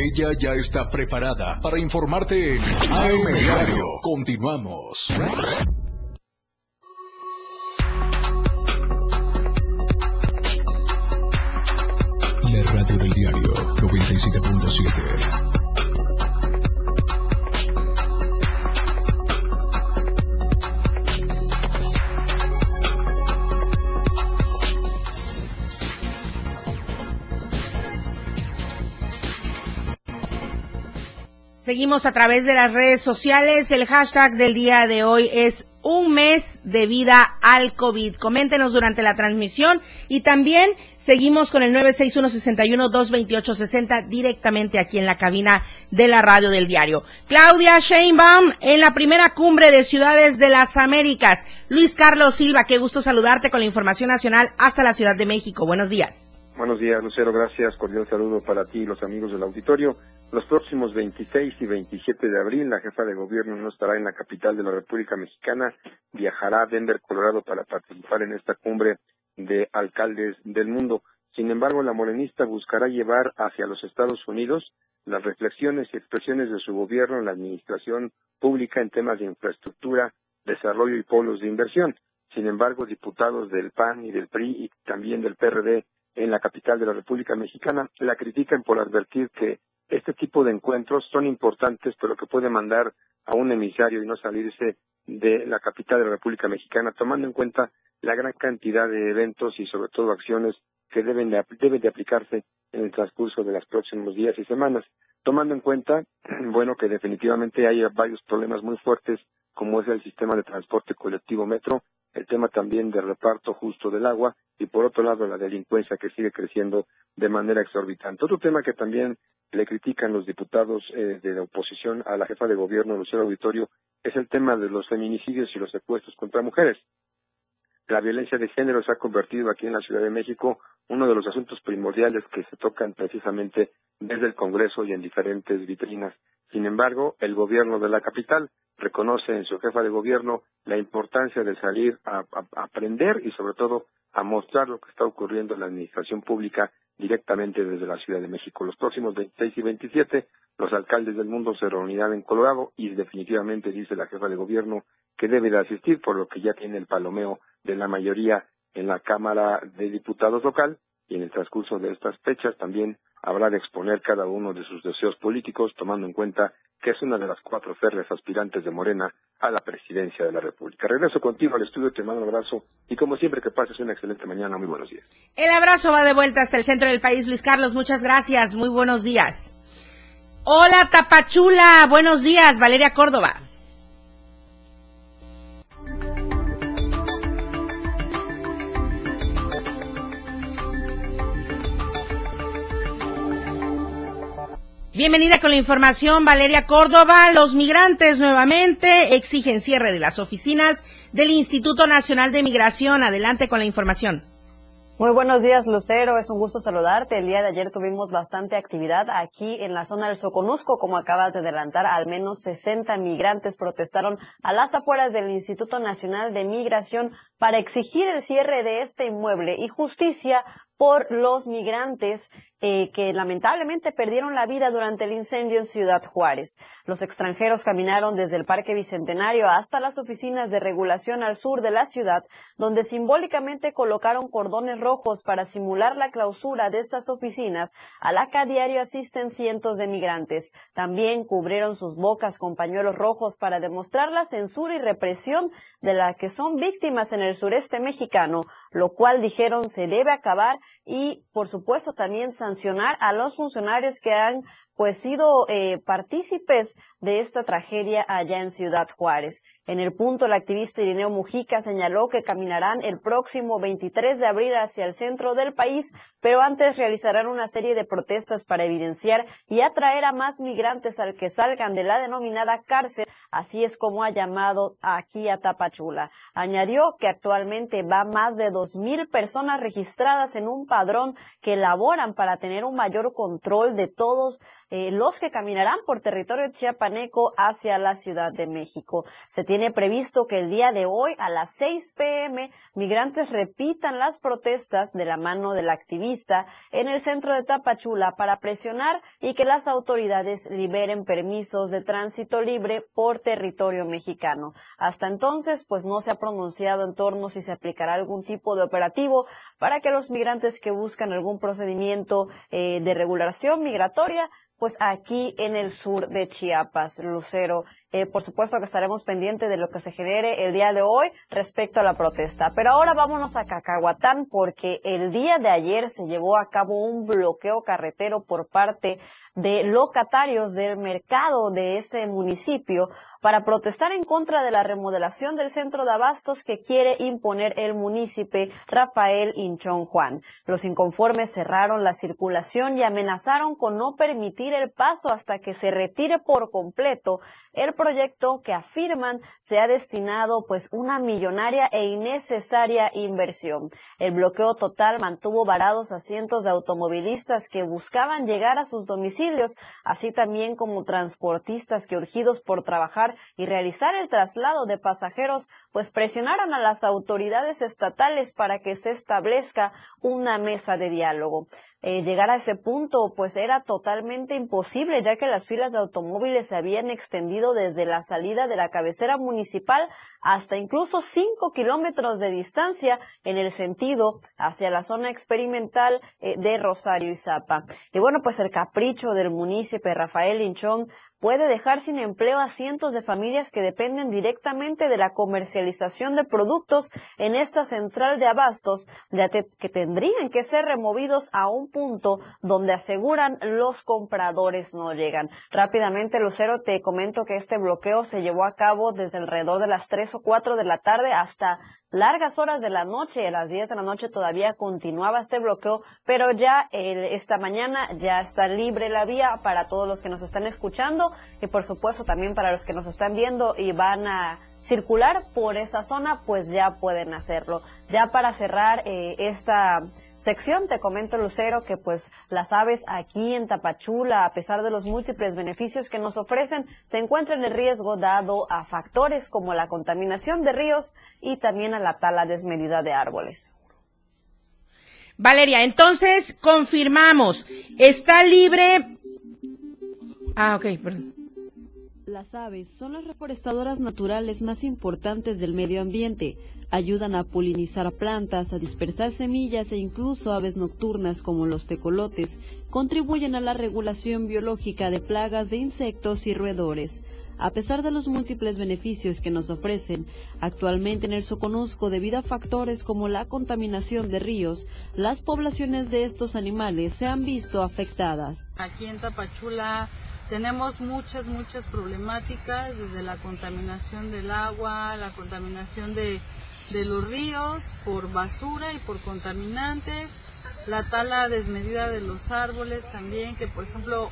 Ella ya está preparada para informarte en AM Diario. Continuamos. La radio del diario 97.7. Seguimos a través de las redes sociales. El hashtag del día de hoy es un mes de vida al COVID. Coméntenos durante la transmisión y también seguimos con el 961-61-228-60 directamente aquí en la cabina de la radio del diario. Claudia Sheinbaum en la primera cumbre de ciudades de las Américas. Luis Carlos Silva, qué gusto saludarte con la información nacional hasta la Ciudad de México. Buenos días. Buenos días, Lucero. Gracias. Cordial saludo para ti y los amigos del auditorio. Los próximos 26 y 27 de abril, la jefa de gobierno no estará en la capital de la República Mexicana. Viajará a Denver, Colorado, para participar en esta cumbre de alcaldes del mundo. Sin embargo, la morenista buscará llevar hacia los Estados Unidos las reflexiones y expresiones de su gobierno en la administración pública en temas de infraestructura, desarrollo y polos de inversión. Sin embargo, diputados del PAN y del PRI y también del PRD en la capital de la República Mexicana la critican por advertir que este tipo de encuentros son importantes, pero que puede mandar a un emisario y no salirse de la capital de la República Mexicana, tomando en cuenta la gran cantidad de eventos y sobre todo acciones que deben de, deben de aplicarse en el transcurso de los próximos días y semanas, tomando en cuenta, bueno, que definitivamente hay varios problemas muy fuertes, como es el sistema de transporte colectivo metro, el tema también del reparto justo del agua y por otro lado la delincuencia que sigue creciendo de manera exorbitante. Otro tema que también le critican los diputados eh, de la oposición a la jefa de gobierno, Lucero Auditorio, es el tema de los feminicidios y los secuestros contra mujeres. La violencia de género se ha convertido aquí en la Ciudad de México uno de los asuntos primordiales que se tocan precisamente desde el Congreso y en diferentes vitrinas. Sin embargo, el gobierno de la capital reconoce en su jefa de gobierno la importancia de salir a, aprender y sobre todo a mostrar lo que está ocurriendo en la administración pública directamente desde la Ciudad de México. Los próximos 26 y 27, los alcaldes del mundo se reunirán en Colorado y definitivamente dice la jefa de gobierno que debe de asistir, por lo que ya tiene el palomeo de la mayoría en la Cámara de Diputados local y en el transcurso de estas fechas también habrá de exponer cada uno de sus deseos políticos, tomando en cuenta que es una de las cuatro férreas aspirantes de Morena a la presidencia de la República. Regreso contigo al estudio, te mando un abrazo y como siempre que pases una excelente mañana, muy buenos días. El abrazo va de vuelta hasta el centro del país, Luis Carlos, muchas gracias, muy buenos días. Hola Tapachula, buenos días, Valeria Córdoba. Bienvenida con la información, Valeria Córdoba. Los migrantes nuevamente exigen cierre de las oficinas del Instituto Nacional de Migración. Adelante con la información. Muy buenos días, Lucero. Es un gusto saludarte. El día de ayer tuvimos bastante actividad aquí en la zona del Soconusco. Como acabas de adelantar, al menos 60 migrantes protestaron a las afueras del Instituto Nacional de Migración para exigir el cierre de este inmueble y justicia por los migrantes eh, que lamentablemente perdieron la vida durante el incendio en Ciudad Juárez. Los extranjeros caminaron desde el Parque Bicentenario hasta las oficinas de regulación al sur de la ciudad, donde simbólicamente colocaron cordones rojos para simular la clausura de estas oficinas a la que a diario asisten cientos de migrantes. También cubrieron sus bocas con pañuelos rojos para demostrar la censura y represión de la que son víctimas en el sureste mexicano, lo cual dijeron se debe acabar y, por supuesto, también sancionar a los funcionarios que han pues sido eh, partícipes de esta tragedia allá en Ciudad Juárez. En el punto, el activista Irineo Mujica señaló que caminarán el próximo 23 de abril hacia el centro del país, pero antes realizarán una serie de protestas para evidenciar y atraer a más migrantes al que salgan de la denominada cárcel, así es como ha llamado aquí a Tapachula. Añadió que actualmente va más de 2.000 personas registradas en un padrón que elaboran para tener un mayor control de todos eh, los que caminarán por territorio chiapaneco hacia la Ciudad de México. Se tiene previsto que el día de hoy a las 6 pm migrantes repitan las protestas de la mano del activista en el centro de Tapachula para presionar y que las autoridades liberen permisos de tránsito libre por territorio mexicano. Hasta entonces, pues no se ha pronunciado en torno si se aplicará algún tipo de operativo para que los migrantes que buscan algún procedimiento eh, de regulación migratoria pues aquí en el sur de Chiapas, Lucero. Eh, por supuesto que estaremos pendientes de lo que se genere el día de hoy respecto a la protesta. Pero ahora vámonos a Cacahuatán porque el día de ayer se llevó a cabo un bloqueo carretero por parte de locatarios del mercado de ese municipio para protestar en contra de la remodelación del centro de abastos que quiere imponer el municipio Rafael Inchón Juan. Los inconformes cerraron la circulación y amenazaron con no permitir el paso hasta que se retire por completo el proyecto que afirman se ha destinado pues una millonaria e innecesaria inversión. El bloqueo total mantuvo varados a cientos de automovilistas que buscaban llegar a sus domicilios, así también como transportistas que urgidos por trabajar y realizar el traslado de pasajeros pues presionaron a las autoridades estatales para que se establezca una mesa de diálogo. Eh, llegar a ese punto pues era totalmente imposible ya que las filas de automóviles se habían extendido desde la salida de la cabecera municipal hasta incluso cinco kilómetros de distancia en el sentido hacia la zona experimental eh, de Rosario y Zapa. Y bueno, pues el capricho del municipio Rafael Linchón puede dejar sin empleo a cientos de familias que dependen directamente de la comercialización de productos en esta central de abastos, ya que tendrían que ser removidos a un punto donde aseguran los compradores no llegan. Rápidamente, Lucero, te comento que este bloqueo se llevó a cabo desde alrededor de las tres o cuatro de la tarde hasta largas horas de la noche, a las 10 de la noche todavía continuaba este bloqueo, pero ya esta mañana ya está libre la vía para todos los que nos están escuchando y por supuesto también para los que nos están viendo y van a circular por esa zona, pues ya pueden hacerlo. Ya para cerrar eh, esta sección te comento, Lucero, que pues las aves aquí en Tapachula, a pesar de los múltiples beneficios que nos ofrecen, se encuentran en riesgo dado a factores como la contaminación de ríos y también a la tala desmedida de árboles. Valeria, entonces confirmamos, está libre. Ah, ok, perdón. Las aves son las reforestadoras naturales más importantes del medio ambiente. Ayudan a polinizar plantas, a dispersar semillas e incluso aves nocturnas como los tecolotes. Contribuyen a la regulación biológica de plagas de insectos y roedores. A pesar de los múltiples beneficios que nos ofrecen, actualmente en el Soconusco, debido a factores como la contaminación de ríos, las poblaciones de estos animales se han visto afectadas. Aquí en Tapachula tenemos muchas, muchas problemáticas, desde la contaminación del agua, la contaminación de, los ríos por basura y por contaminantes, la tala desmedida de los árboles también, que por ejemplo,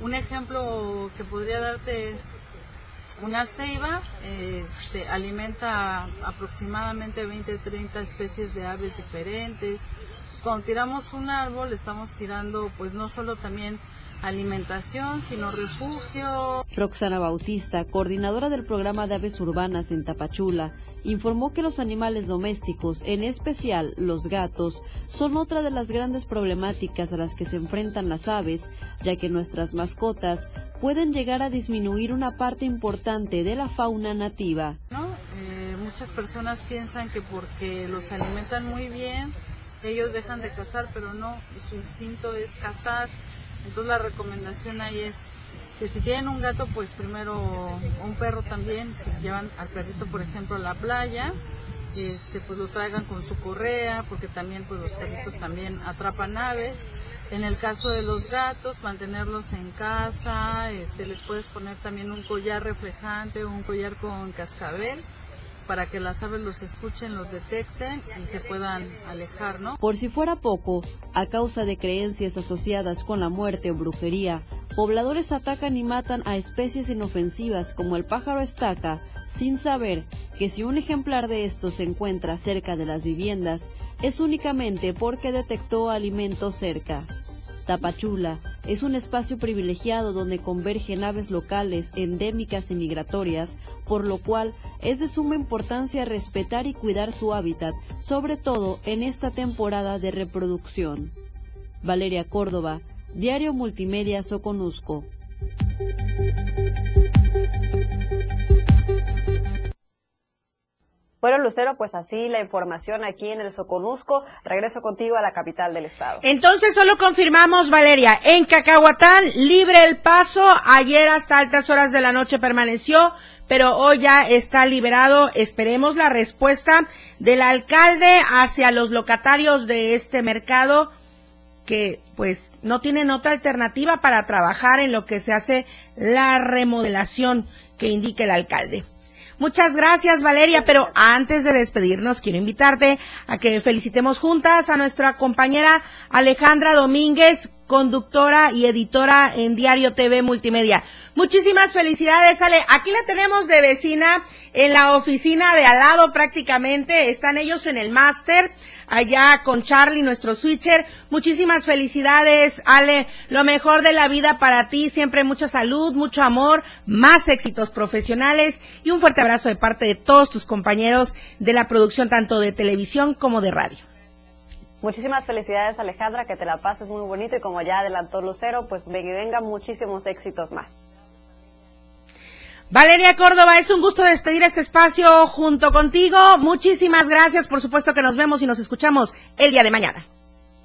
un ejemplo que podría darte es una ceiba este, alimenta aproximadamente 20-30 especies de aves diferentes. cuando tiramos un árbol estamos tirando pues no solo también alimentación, sino refugio. Roxana Bautista, coordinadora del programa de aves urbanas en Tapachula, informó que los animales domésticos, en especial los gatos, son otra de las grandes problemáticas a las que se enfrentan las aves, ya que nuestras mascotas pueden llegar a disminuir una parte importante de la fauna nativa. Eh, muchas personas piensan que porque los alimentan muy bien, ellos dejan de cazar, pero no, su instinto es cazar. Entonces la recomendación ahí es que si tienen un gato, pues primero un perro también, si llevan al perrito, por ejemplo, a la playa, este, pues lo traigan con su correa, porque también pues los perritos también atrapan aves. En el caso de los gatos, mantenerlos en casa, este, les puedes poner también un collar reflejante o un collar con cascabel para que las aves los escuchen, los detecten y se puedan alejar, ¿no? Por si fuera poco, a causa de creencias asociadas con la muerte o brujería, pobladores atacan y matan a especies inofensivas como el pájaro estaca, sin saber que si un ejemplar de estos se encuentra cerca de las viviendas, es únicamente porque detectó alimentos cerca. Tapachula es un espacio privilegiado donde convergen aves locales, endémicas y migratorias, por lo cual es de suma importancia respetar y cuidar su hábitat, sobre todo en esta temporada de reproducción. Valeria Córdoba, Diario Multimedia Soconusco. Bueno, Lucero, pues así la información aquí en el Soconusco. Regreso contigo a la capital del estado. Entonces solo confirmamos, Valeria, en Cacahuatán, libre el paso. Ayer hasta altas horas de la noche permaneció, pero hoy ya está liberado. Esperemos la respuesta del alcalde hacia los locatarios de este mercado que pues no tienen otra alternativa para trabajar en lo que se hace la remodelación que indica el alcalde. Muchas gracias, Valeria. Pero antes de despedirnos, quiero invitarte a que felicitemos juntas a nuestra compañera Alejandra Domínguez, conductora y editora en Diario TV Multimedia. Muchísimas felicidades, Ale. Aquí la tenemos de vecina en la oficina de al lado prácticamente. Están ellos en el máster allá con Charlie, nuestro switcher. Muchísimas felicidades, Ale. Lo mejor de la vida para ti. Siempre mucha salud, mucho amor, más éxitos profesionales y un fuerte abrazo de parte de todos tus compañeros de la producción tanto de televisión como de radio. Muchísimas felicidades Alejandra, que te la pases muy bonito y como ya adelantó Lucero, pues venga, venga muchísimos éxitos más. Valeria Córdoba, es un gusto despedir este espacio junto contigo. Muchísimas gracias. Por supuesto que nos vemos y nos escuchamos el día de mañana.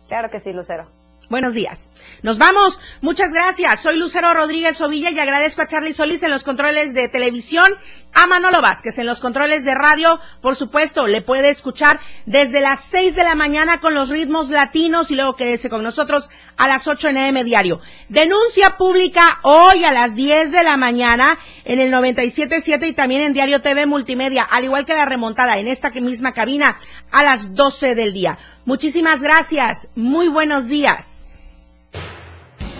Claro que sí, Lucero. Buenos días. Nos vamos. Muchas gracias. Soy Lucero Rodríguez Ovilla y agradezco a Charlie Solís en los controles de televisión, a Manolo Vázquez en los controles de radio. Por supuesto, le puede escuchar desde las 6 de la mañana con los ritmos latinos y luego quédese con nosotros a las 8 en AM Diario. Denuncia pública hoy a las 10 de la mañana en el 97.7 y también en Diario TV Multimedia, al igual que la remontada en esta misma cabina a las 12 del día. Muchísimas gracias. Muy buenos días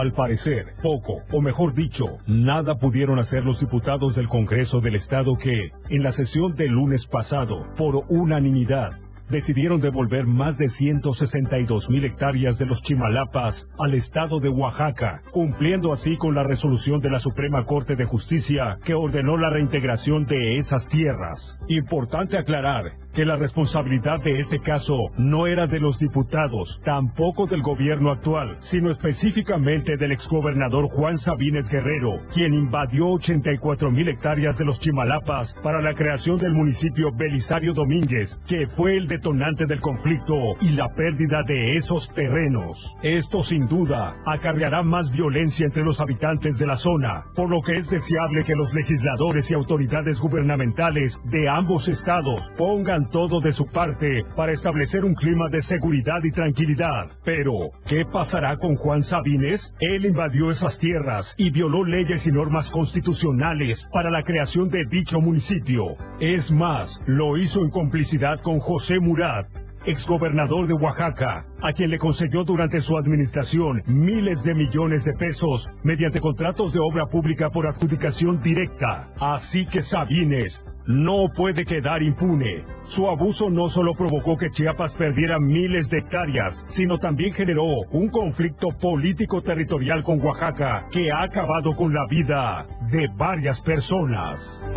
Al parecer, poco, o mejor dicho, nada pudieron hacer los diputados del Congreso del Estado que, en la sesión del lunes pasado, por unanimidad, decidieron devolver más de 162 mil hectáreas de los Chimalapas al estado de Oaxaca, cumpliendo así con la resolución de la Suprema Corte de Justicia que ordenó la reintegración de esas tierras. Importante aclarar que la responsabilidad de este caso no era de los diputados, tampoco del gobierno actual, sino específicamente del exgobernador Juan Sabines Guerrero, quien invadió 84 mil hectáreas de los Chimalapas para la creación del municipio Belisario Domínguez, que fue el de detonante del conflicto y la pérdida de esos terrenos. Esto sin duda acarreará más violencia entre los habitantes de la zona, por lo que es deseable que los legisladores y autoridades gubernamentales de ambos estados pongan todo de su parte para establecer un clima de seguridad y tranquilidad. Pero, ¿qué pasará con Juan Sabines? Él invadió esas tierras y violó leyes y normas constitucionales para la creación de dicho municipio. Es más, lo hizo en complicidad con José Murat, exgobernador de Oaxaca, a quien le concedió durante su administración miles de millones de pesos mediante contratos de obra pública por adjudicación directa. Así que Sabines no puede quedar impune. Su abuso no solo provocó que Chiapas perdiera miles de hectáreas, sino también generó un conflicto político territorial con Oaxaca que ha acabado con la vida de varias personas.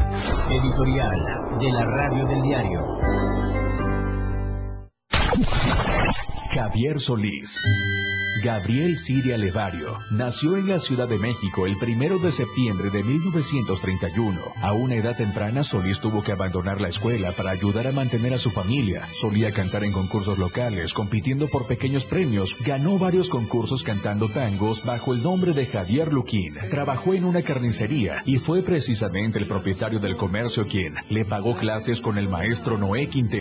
Editorial de la Radio del Diario. Javier Solís. Gabriel Siria Levario nació en la Ciudad de México el primero de septiembre de 1931. A una edad temprana, Solís tuvo que abandonar la escuela para ayudar a mantener a su familia. Solía cantar en concursos locales, compitiendo por pequeños premios. Ganó varios concursos cantando tangos bajo el nombre de Javier Luquín. Trabajó en una carnicería y fue precisamente el propietario del comercio quien le pagó clases con el maestro Noé Quintero